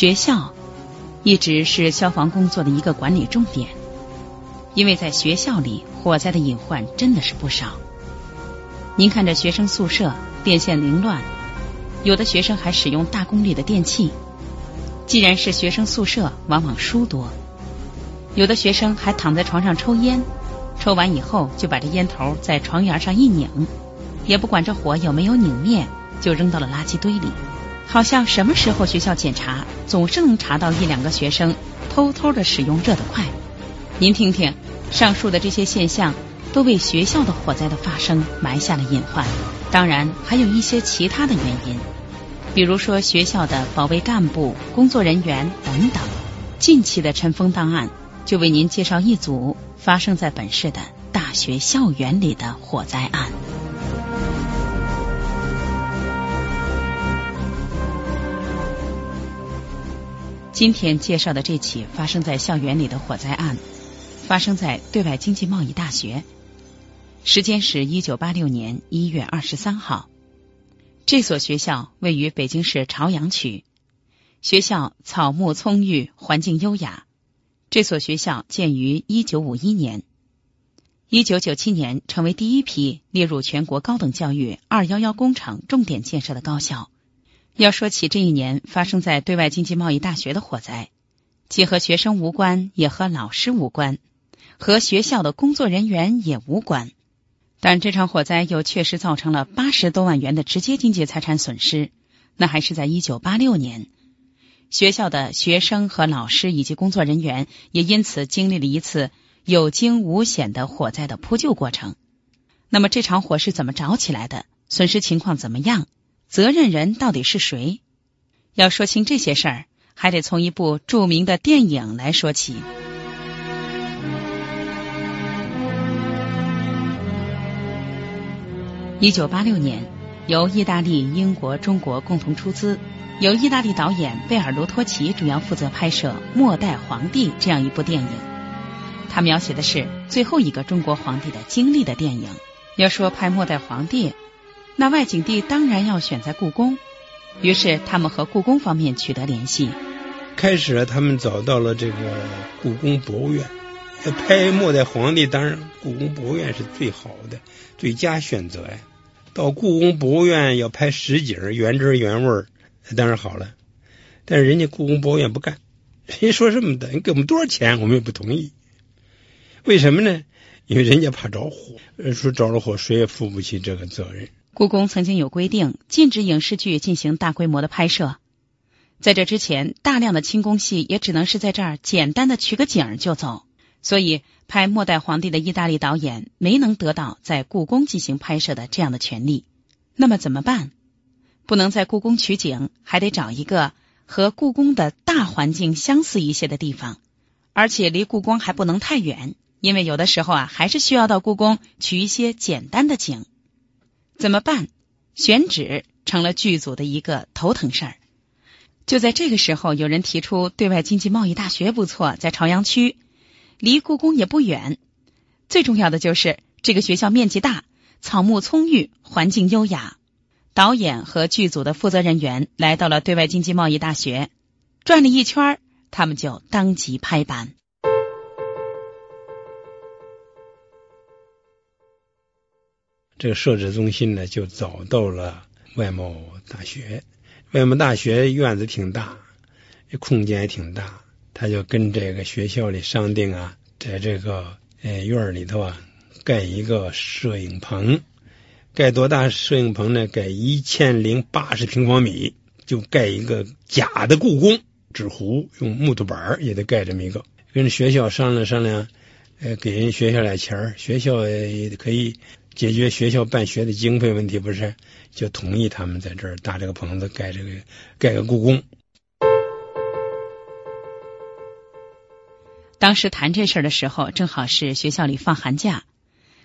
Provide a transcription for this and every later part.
学校一直是消防工作的一个管理重点，因为在学校里火灾的隐患真的是不少。您看，这学生宿舍电线凌乱，有的学生还使用大功率的电器。既然是学生宿舍，往往书多，有的学生还躺在床上抽烟，抽完以后就把这烟头在床沿上一拧，也不管这火有没有拧灭，就扔到了垃圾堆里。好像什么时候学校检查，总是能查到一两个学生偷偷的使用热得快。您听听，上述的这些现象，都为学校的火灾的发生埋下了隐患。当然，还有一些其他的原因，比如说学校的保卫干部、工作人员等等。近期的尘封档案就为您介绍一组发生在本市的大学校园里的火灾案。今天介绍的这起发生在校园里的火灾案，发生在对外经济贸易大学，时间是一九八六年一月二十三号。这所学校位于北京市朝阳区，学校草木葱郁，环境优雅。这所学校建于一九五一年，一九九七年成为第一批列入全国高等教育“二幺幺”工程重点建设的高校。要说起这一年发生在对外经济贸易大学的火灾，既和学生无关，也和老师无关，和学校的工作人员也无关。但这场火灾又确实造成了八十多万元的直接经济财产损失。那还是在一九八六年，学校的学生和老师以及工作人员也因此经历了一次有惊无险的火灾的扑救过程。那么这场火是怎么着起来的？损失情况怎么样？责任人到底是谁？要说清这些事儿，还得从一部著名的电影来说起。一九八六年，由意大利、英国、中国共同出资，由意大利导演贝尔卢托奇主要负责拍摄《末代皇帝》这样一部电影。他描写的是最后一个中国皇帝的经历的电影。要说拍《末代皇帝》。那外景地当然要选在故宫，于是他们和故宫方面取得联系。开始他们找到了这个故宫博物院，拍末代皇帝，当然故宫博物院是最好的、最佳选择呀。到故宫博物院要拍实景、原汁原味，当然好了。但是人家故宫博物院不干，人家说这么的，你给我们多少钱，我们也不同意。为什么呢？因为人家怕着火，说着了火，谁也负不起这个责任。故宫曾经有规定，禁止影视剧进行大规模的拍摄。在这之前，大量的清宫戏也只能是在这儿简单的取个景儿就走。所以，拍《末代皇帝》的意大利导演没能得到在故宫进行拍摄的这样的权利。那么怎么办？不能在故宫取景，还得找一个和故宫的大环境相似一些的地方，而且离故宫还不能太远，因为有的时候啊，还是需要到故宫取一些简单的景。怎么办？选址成了剧组的一个头疼事儿。就在这个时候，有人提出对外经济贸易大学不错，在朝阳区，离故宫也不远。最重要的就是这个学校面积大，草木葱郁，环境优雅。导演和剧组的负责人员来到了对外经济贸易大学，转了一圈，他们就当即拍板。这个设置中心呢，就找到了外贸大学。外贸大学院子挺大，空间也挺大，他就跟这个学校里商定啊，在这个呃院里头啊，盖一个摄影棚。盖多大摄影棚呢？盖一千零八十平方米，就盖一个假的故宫纸糊，用木头板也得盖这么一个。跟学校商量商量。呃，给人学校点钱儿，学校也可以解决学校办学的经费问题，不是就同意他们在这儿搭这个棚子，盖这个盖个故宫。当时谈这事儿的时候，正好是学校里放寒假，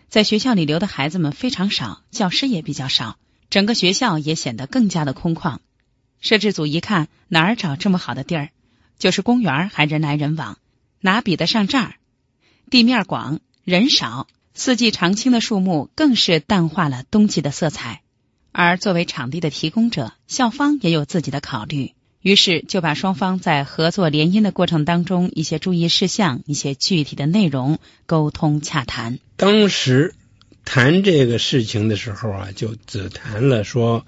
在学校里留的孩子们非常少，教师也比较少，整个学校也显得更加的空旷。摄制组一看哪儿找这么好的地儿，就是公园还人来人往，哪比得上这儿？地面广，人少，四季常青的树木更是淡化了冬季的色彩。而作为场地的提供者，校方也有自己的考虑，于是就把双方在合作联姻的过程当中一些注意事项、一些具体的内容沟通洽谈。当时谈这个事情的时候啊，就只谈了说。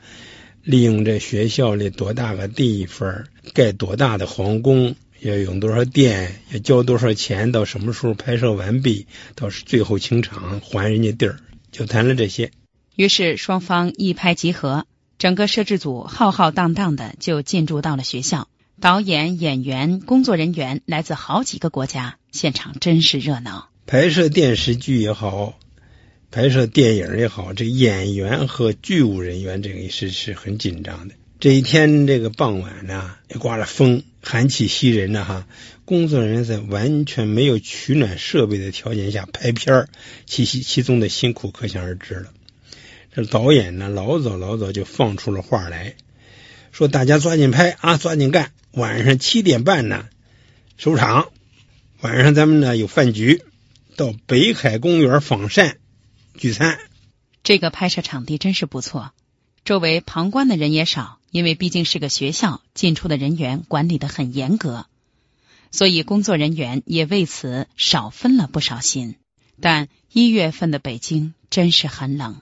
利用这学校里多大个地方，盖多大的皇宫，要用多少电，要交多少钱，到什么时候拍摄完毕，到最后清场还人家地儿，就谈了这些。于是双方一拍即合，整个摄制组浩浩荡荡的就进驻到了学校，导演、演员、工作人员来自好几个国家，现场真是热闹。拍摄电视剧也好。拍摄电影也好，这演员和剧务人员这个是是很紧张的。这一天这个傍晚呢，刮着风，寒气袭人呢哈。工作人员在完全没有取暖设备的条件下拍片儿，其其其中的辛苦可想而知了。这导演呢，老早老早就放出了话来，说大家抓紧拍啊，抓紧干。晚上七点半呢收场，晚上咱们呢有饭局，到北海公园访山。聚餐，这个拍摄场地真是不错，周围旁观的人也少，因为毕竟是个学校，进出的人员管理的很严格，所以工作人员也为此少分了不少心。但一月份的北京真是很冷，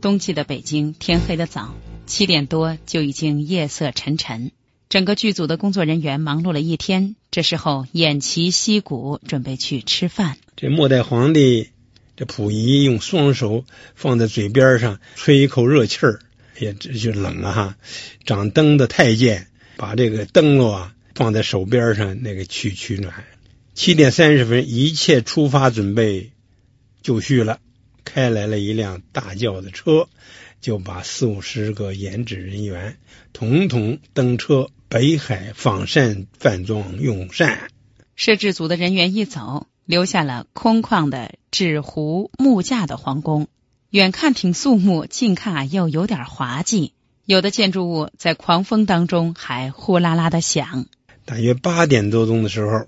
冬季的北京天黑的早，七点多就已经夜色沉沉。整个剧组的工作人员忙碌了一天，这时候偃旗息鼓，准备去吃饭。这末代皇帝这溥仪用双手放在嘴边上，吹一口热气儿，也这就冷啊哈。掌灯的太监把这个灯笼啊放在手边上，那个取取暖。七点三十分，一切出发准备就绪了，开来了一辆大轿子车，就把四五十个演职人员统统登车。北海仿膳饭庄用膳，摄制组的人员一走，留下了空旷的纸糊木架的皇宫。远看挺肃穆，近看又有点滑稽。有的建筑物在狂风当中还呼啦啦的响。大约八点多钟的时候，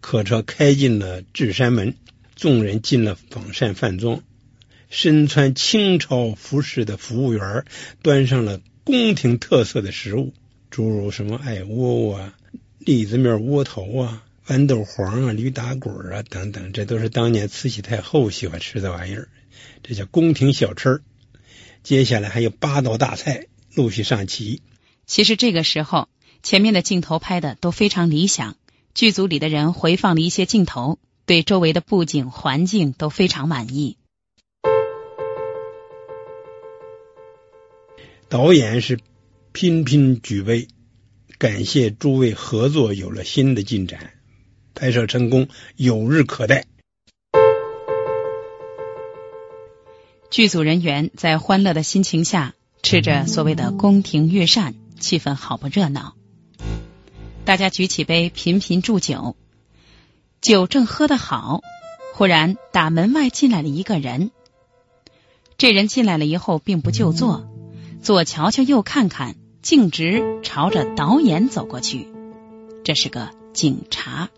客车开进了智山门，众人进了仿膳饭庄。身穿清朝服饰的服务员端上了宫廷特色的食物。诸如什么艾窝窝啊、栗子面窝头啊、豌豆黄啊、驴打滚啊等等，这都是当年慈禧太后喜欢吃的玩意儿，这叫宫廷小吃。接下来还有八道大菜陆续上齐。其实这个时候，前面的镜头拍的都非常理想，剧组里的人回放了一些镜头，对周围的布景环境都非常满意。导演是。频频举杯，感谢诸位合作有了新的进展，拍摄成功有日可待。剧组人员在欢乐的心情下吃着所谓的宫廷御膳，气氛好不热闹。大家举起杯，频频祝酒，酒正喝得好，忽然打门外进来了一个人。这人进来了以后，并不就坐，左瞧瞧，右看看。径直朝着导演走过去，这是个警察。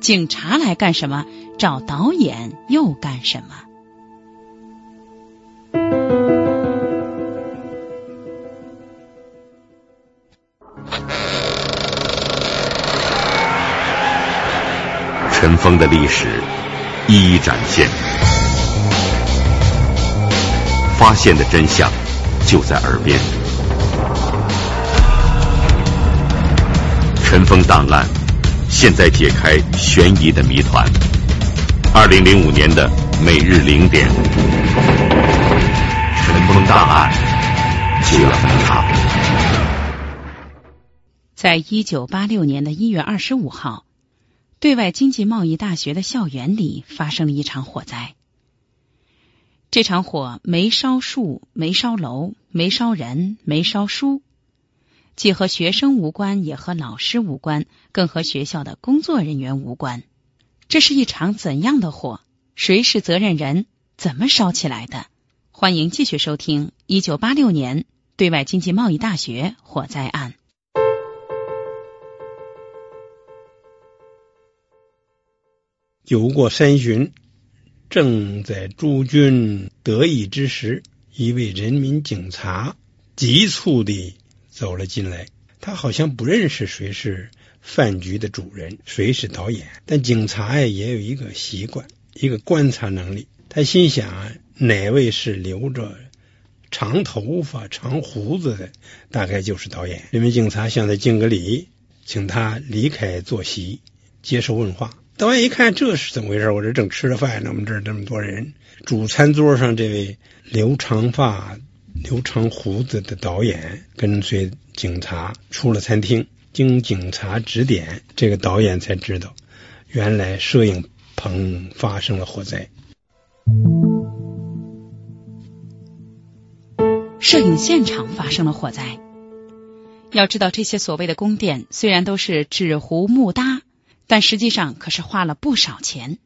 警察来干什么？找导演又干什么？尘封的历史一一展现，发现的真相就在耳边。尘封档案，现在解开悬疑的谜团。二零零五年的每日零点，尘封档案就要登场。在一九八六年的一月二十五号，对外经济贸易大学的校园里发生了一场火灾。这场火没烧树，没烧楼，没烧人，没烧书，既和学生无关，也和老师无关，更和学校的工作人员无关。这是一场怎样的火？谁是责任人？怎么烧起来的？欢迎继续收听一九八六年对外经济贸易大学火灾案。酒过三巡，正在诸君得意之时，一位人民警察急促地走了进来。他好像不认识谁是饭局的主人，谁是导演。但警察呀，也有一个习惯，一个观察能力。他心想，哪位是留着长头发、长胡子的，大概就是导演。人民警察向他敬个礼，请他离开坐席，接受问话。导演一看，这是怎么回事？我这正吃着饭呢，我们这儿这么多人。主餐桌上这位留长发、留长胡子的导演跟随警察出了餐厅。经警察指点，这个导演才知道，原来摄影棚发生了火灾。摄影现场发生了火灾。要知道，这些所谓的宫殿虽然都是纸糊木搭。但实际上可是花了不少钱，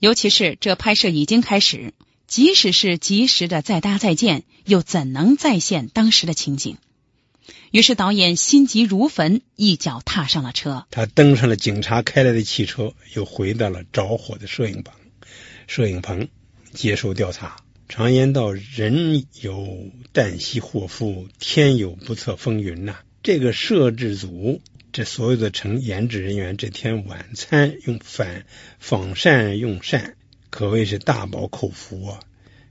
尤其是这拍摄已经开始，即使是及时的再搭再建，又怎能再现当时的情景？于是导演心急如焚，一脚踏上了车。他登上了警察开来的汽车，又回到了着火的摄影棚。摄影棚接受调查。常言道：“人有旦夕祸福，天有不测风云”呐。这个摄制组。这所有的成研制人员这天晚餐用反仿膳用膳，可谓是大饱口福啊！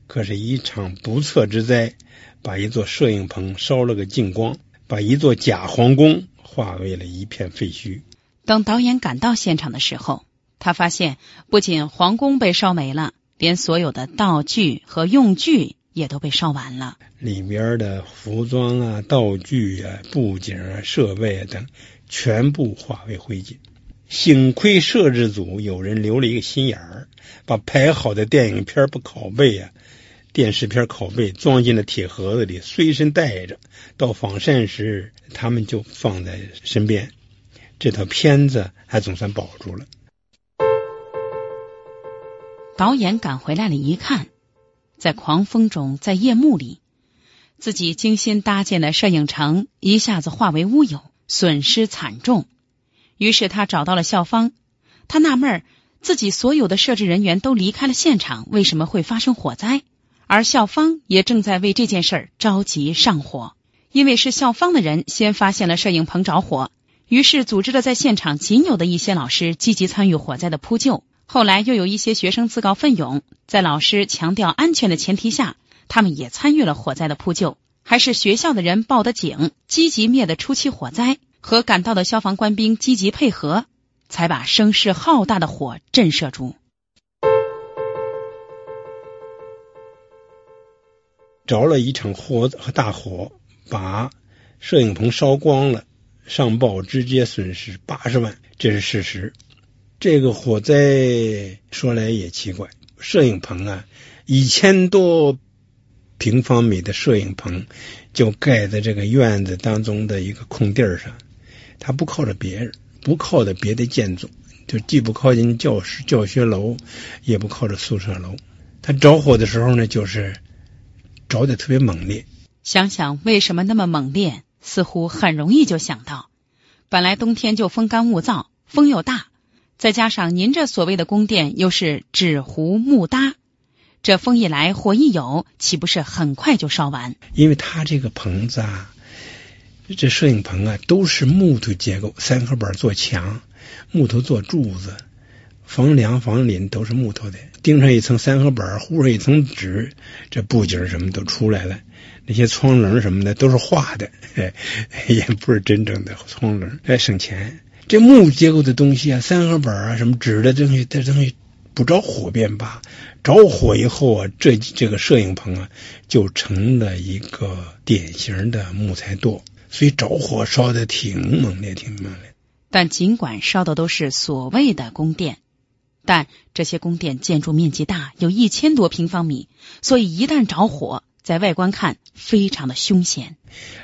可是，一场不测之灾，把一座摄影棚烧了个净光，把一座假皇宫化为了一片废墟。等导演赶到现场的时候，他发现不仅皇宫被烧没了，连所有的道具和用具也都被烧完了。里面的服装啊、道具啊、布景啊、设备啊等。全部化为灰烬。幸亏摄制组有人留了一个心眼儿，把拍好的电影片不拷贝啊、电视片拷贝装进了铁盒子里，随身带着。到访膳时，他们就放在身边。这套片子还总算保住了。导演赶回来了，一看，在狂风中，在夜幕里，自己精心搭建的摄影城一下子化为乌有。损失惨重，于是他找到了校方。他纳闷儿，自己所有的设置人员都离开了现场，为什么会发生火灾？而校方也正在为这件事儿着急上火，因为是校方的人先发现了摄影棚着火，于是组织了在现场仅有的一些老师积极参与火灾的扑救。后来又有一些学生自告奋勇，在老师强调安全的前提下，他们也参与了火灾的扑救。还是学校的人报的警，积极灭的初期火灾，和赶到的消防官兵积极配合，才把声势浩大的火震慑住。着了一场火和大火，把摄影棚烧光了，上报直接损失八十万，这是事实。这个火灾说来也奇怪，摄影棚啊，一千多。平方米的摄影棚就盖在这个院子当中的一个空地上，他不靠着别人，不靠着别的建筑，就既不靠近教室、教学楼，也不靠着宿舍楼。它着火的时候呢，就是着的特别猛烈。想想为什么那么猛烈，似乎很容易就想到：本来冬天就风干物燥，风又大，再加上您这所谓的宫殿又是纸糊木搭。这风一来，火一有，岂不是很快就烧完？因为它这个棚子啊，这摄影棚啊，都是木头结构，三合板做墙，木头做柱子，房梁、房檩都是木头的，钉上一层三合板，糊上一层纸，这布景什么都出来了。那些窗棱什么的都是画的，也不是真正的窗棱，来省钱。这木结构的东西啊，三合板啊，什么纸的东西，这东西。不着火便罢，着火以后啊，这这个摄影棚啊，就成了一个典型的木材垛，所以着火烧的挺猛烈，挺猛烈。但尽管烧的都是所谓的宫殿，但这些宫殿建筑面积大，有一千多平方米，所以一旦着火，在外观看非常的凶险。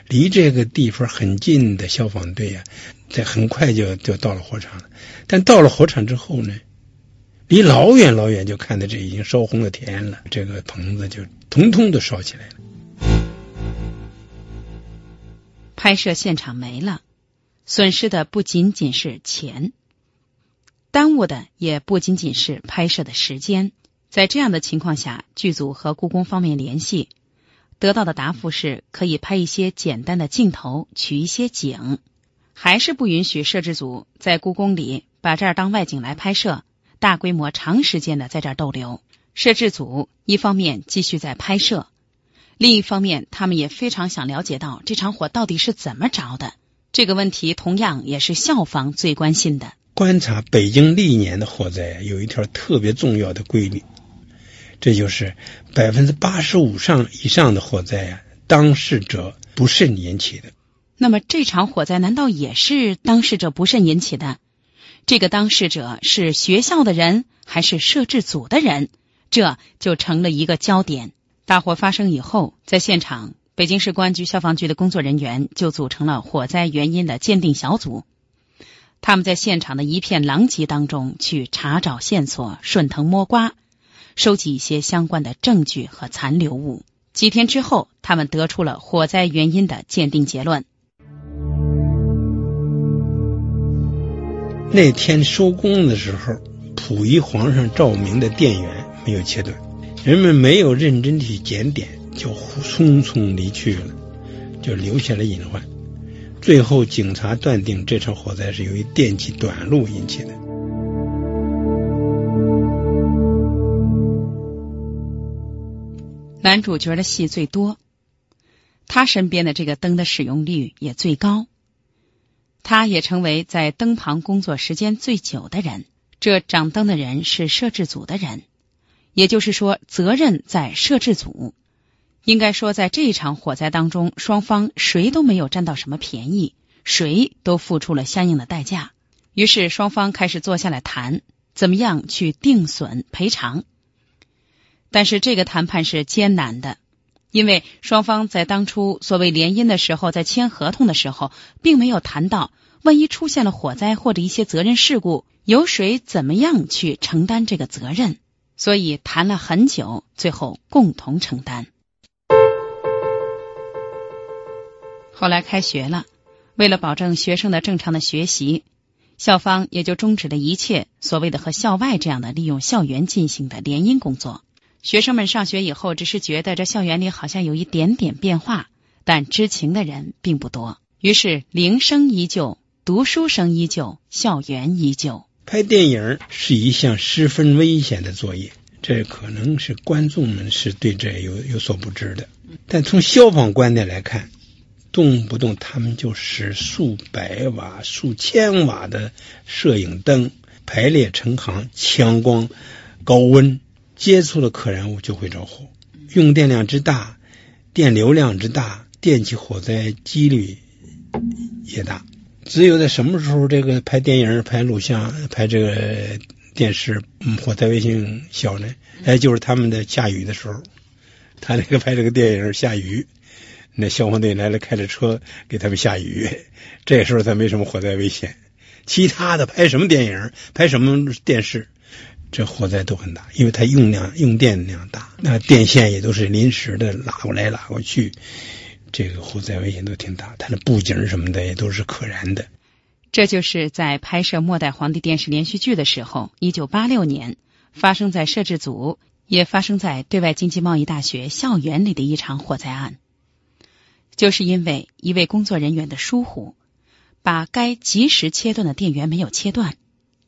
离这个地方很近的消防队啊，在很快就就到了火场了。但到了火场之后呢，离老远老远就看到这已经烧红了天了，这个棚子就通通都烧起来了。拍摄现场没了，损失的不仅仅是钱，耽误的也不仅仅是拍摄的时间。在这样的情况下，剧组和故宫方面联系，得到的答复是可以拍一些简单的镜头，取一些景，还是不允许摄制组在故宫里把这儿当外景来拍摄，大规模长时间的在这儿逗留。摄制组一方面继续在拍摄。另一方面，他们也非常想了解到这场火到底是怎么着的。这个问题同样也是校方最关心的。观察北京历年的火灾，有一条特别重要的规律，这就是百分之八十五上以上的火灾啊，当事者不慎引起的。那么这场火灾难道也是当事者不慎引起的？这个当事者是学校的人还是摄制组的人？这就成了一个焦点。大火发生以后，在现场，北京市公安局消防局的工作人员就组成了火灾原因的鉴定小组。他们在现场的一片狼藉当中去查找线索，顺藤摸瓜，收集一些相关的证据和残留物。几天之后，他们得出了火灾原因的鉴定结论。那天收工的时候，溥仪皇上照明的电源没有切断。人们没有认真去检点，就匆匆离去了，就留下了隐患。最后，警察断定这场火灾是由于电气短路引起的。男主角的戏最多，他身边的这个灯的使用率也最高，他也成为在灯旁工作时间最久的人。这掌灯的人是摄制组的人。也就是说，责任在摄制组。应该说，在这一场火灾当中，双方谁都没有占到什么便宜，谁都付出了相应的代价。于是，双方开始坐下来谈，怎么样去定损赔偿。但是，这个谈判是艰难的，因为双方在当初所谓联姻的时候，在签合同的时候，并没有谈到，万一出现了火灾或者一些责任事故，由谁怎么样去承担这个责任。所以谈了很久，最后共同承担。后来开学了，为了保证学生的正常的学习，校方也就终止了一切所谓的和校外这样的利用校园进行的联姻工作。学生们上学以后，只是觉得这校园里好像有一点点变化，但知情的人并不多。于是铃声依旧，读书声依旧，校园依旧。拍电影是一项十分危险的作业，这可能是观众们是对这有有所不知的。但从消防观点来看，动不动他们就使数百瓦、数千瓦的摄影灯排列成行，强光、高温接触了可燃物就会着火，用电量之大，电流量之大，电气火灾几率也大。只有在什么时候，这个拍电影、拍录像、拍这个电视，火灾危险小呢？哎，就是他们的下雨的时候，他那个拍这个电影下雨，那消防队来了，开着车给他们下雨，这时候才没什么火灾危险。其他的拍什么电影、拍什么电视，这火灾都很大，因为它用量、用电量大，那电线也都是临时的拉过来拉过去。这个火灾危险都挺大，它的布景什么的也都是可燃的。这就是在拍摄《末代皇帝》电视连续剧的时候，一九八六年发生在摄制组，也发生在对外经济贸易大学校园里的一场火灾案。就是因为一位工作人员的疏忽，把该及时切断的电源没有切断，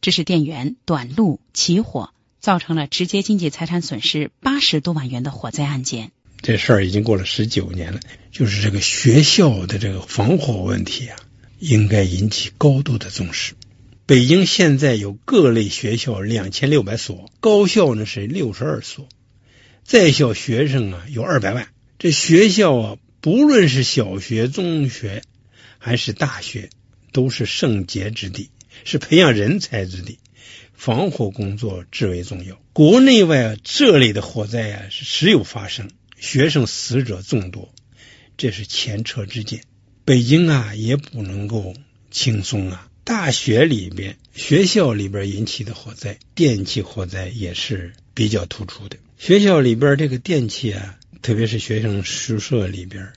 致使电源短路起火，造成了直接经济财产损失八十多万元的火灾案件。这事儿已经过了十九年了，就是这个学校的这个防火问题啊，应该引起高度的重视。北京现在有各类学校两千六百所，高校呢是六十二所，在校学生啊有二百万。这学校啊，不论是小学、中学还是大学，都是圣洁之地，是培养人才之地。防火工作至为重要。国内外这类的火灾啊是时有发生，学生死者众多，这是前车之鉴。北京啊也不能够轻松啊。大学里边、学校里边引起的火灾，电气火灾也是比较突出的。学校里边这个电气啊，特别是学生宿舍里边，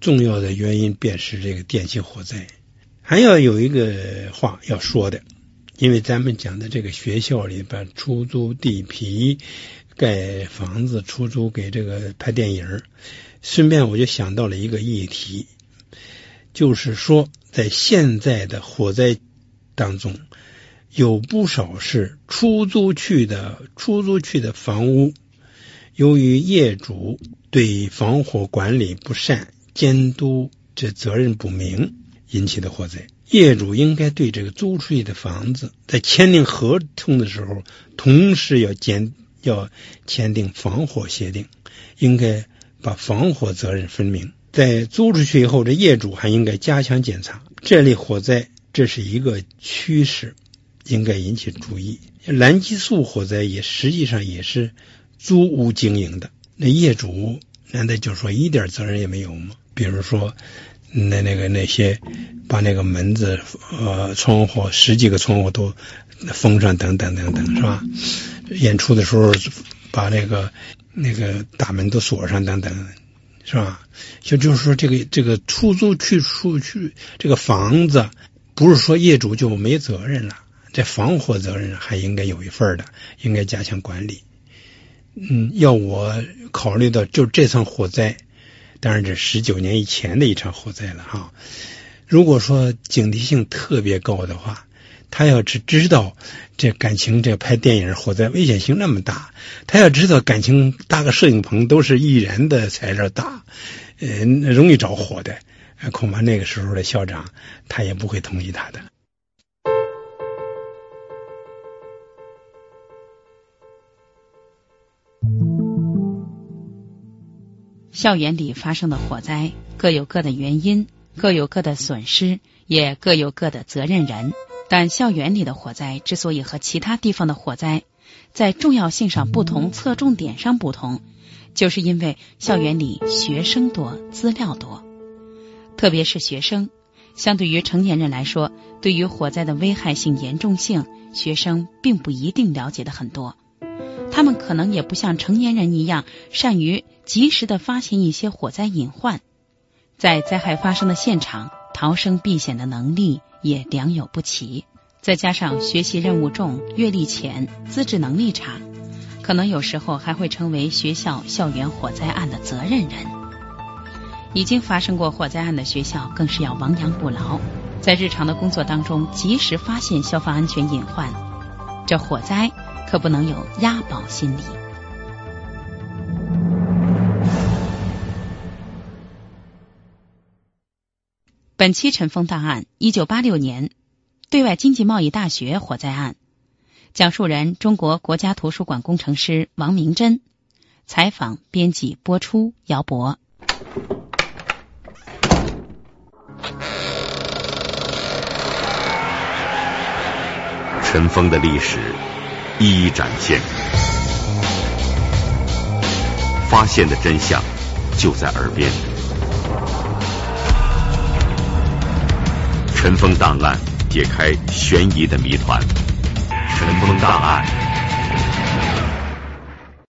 重要的原因便是这个电气火灾。还要有一个话要说的。因为咱们讲的这个学校里边出租地皮、盖房子出租给这个拍电影顺便我就想到了一个议题，就是说在现在的火灾当中，有不少是出租去的出租去的房屋，由于业主对防火管理不善、监督这责任不明引起的火灾。业主应该对这个租出去的房子，在签订合同的时候，同时要监要签订防火协定，应该把防火责任分明。在租出去以后，这业主还应该加强检查这类火灾，这是一个趋势，应该引起注意。蓝激素火灾也实际上也是租屋经营的，那业主难道就说一点责任也没有吗？比如说。那那个那些把那个门子呃窗户十几个窗户都封上等等等等是吧？演出的时候把那个那个大门都锁上等等是吧？就就是说这个这个出租去出去这个房子不是说业主就没责任了，这防火责任还应该有一份的，应该加强管理。嗯，要我考虑到就这场火灾。当然，这十九年以前的一场火灾了哈。如果说警惕性特别高的话，他要是知道这感情这拍电影火灾危险性那么大，他要知道感情搭个摄影棚都是易燃的材料大，呃，容易着火的，恐怕那个时候的校长他也不会同意他的。校园里发生的火灾各有各的原因，各有各的损失，也各有各的责任人。但校园里的火灾之所以和其他地方的火灾在重要性上不同、侧重点上不同，就是因为校园里学生多、资料多。特别是学生，相对于成年人来说，对于火灾的危害性、严重性，学生并不一定了解的很多。他们可能也不像成年人一样善于及时的发现一些火灾隐患，在灾害发生的现场逃生避险的能力也良莠不齐。再加上学习任务重、阅历浅、资质能力差，可能有时候还会成为学校校园火灾案的责任人。已经发生过火灾案的学校更是要亡羊补牢，在日常的工作当中及时发现消防安全隐患。这火灾。可不能有押宝心理。本期《尘封档案》：一九八六年对外经济贸易大学火灾案，讲述人：中国国家图书馆工程师王明珍，采访、编辑、播出：姚博。尘封的历史。一一展现，发现的真相就在耳边。尘封档案，解开悬疑的谜团。尘封档案。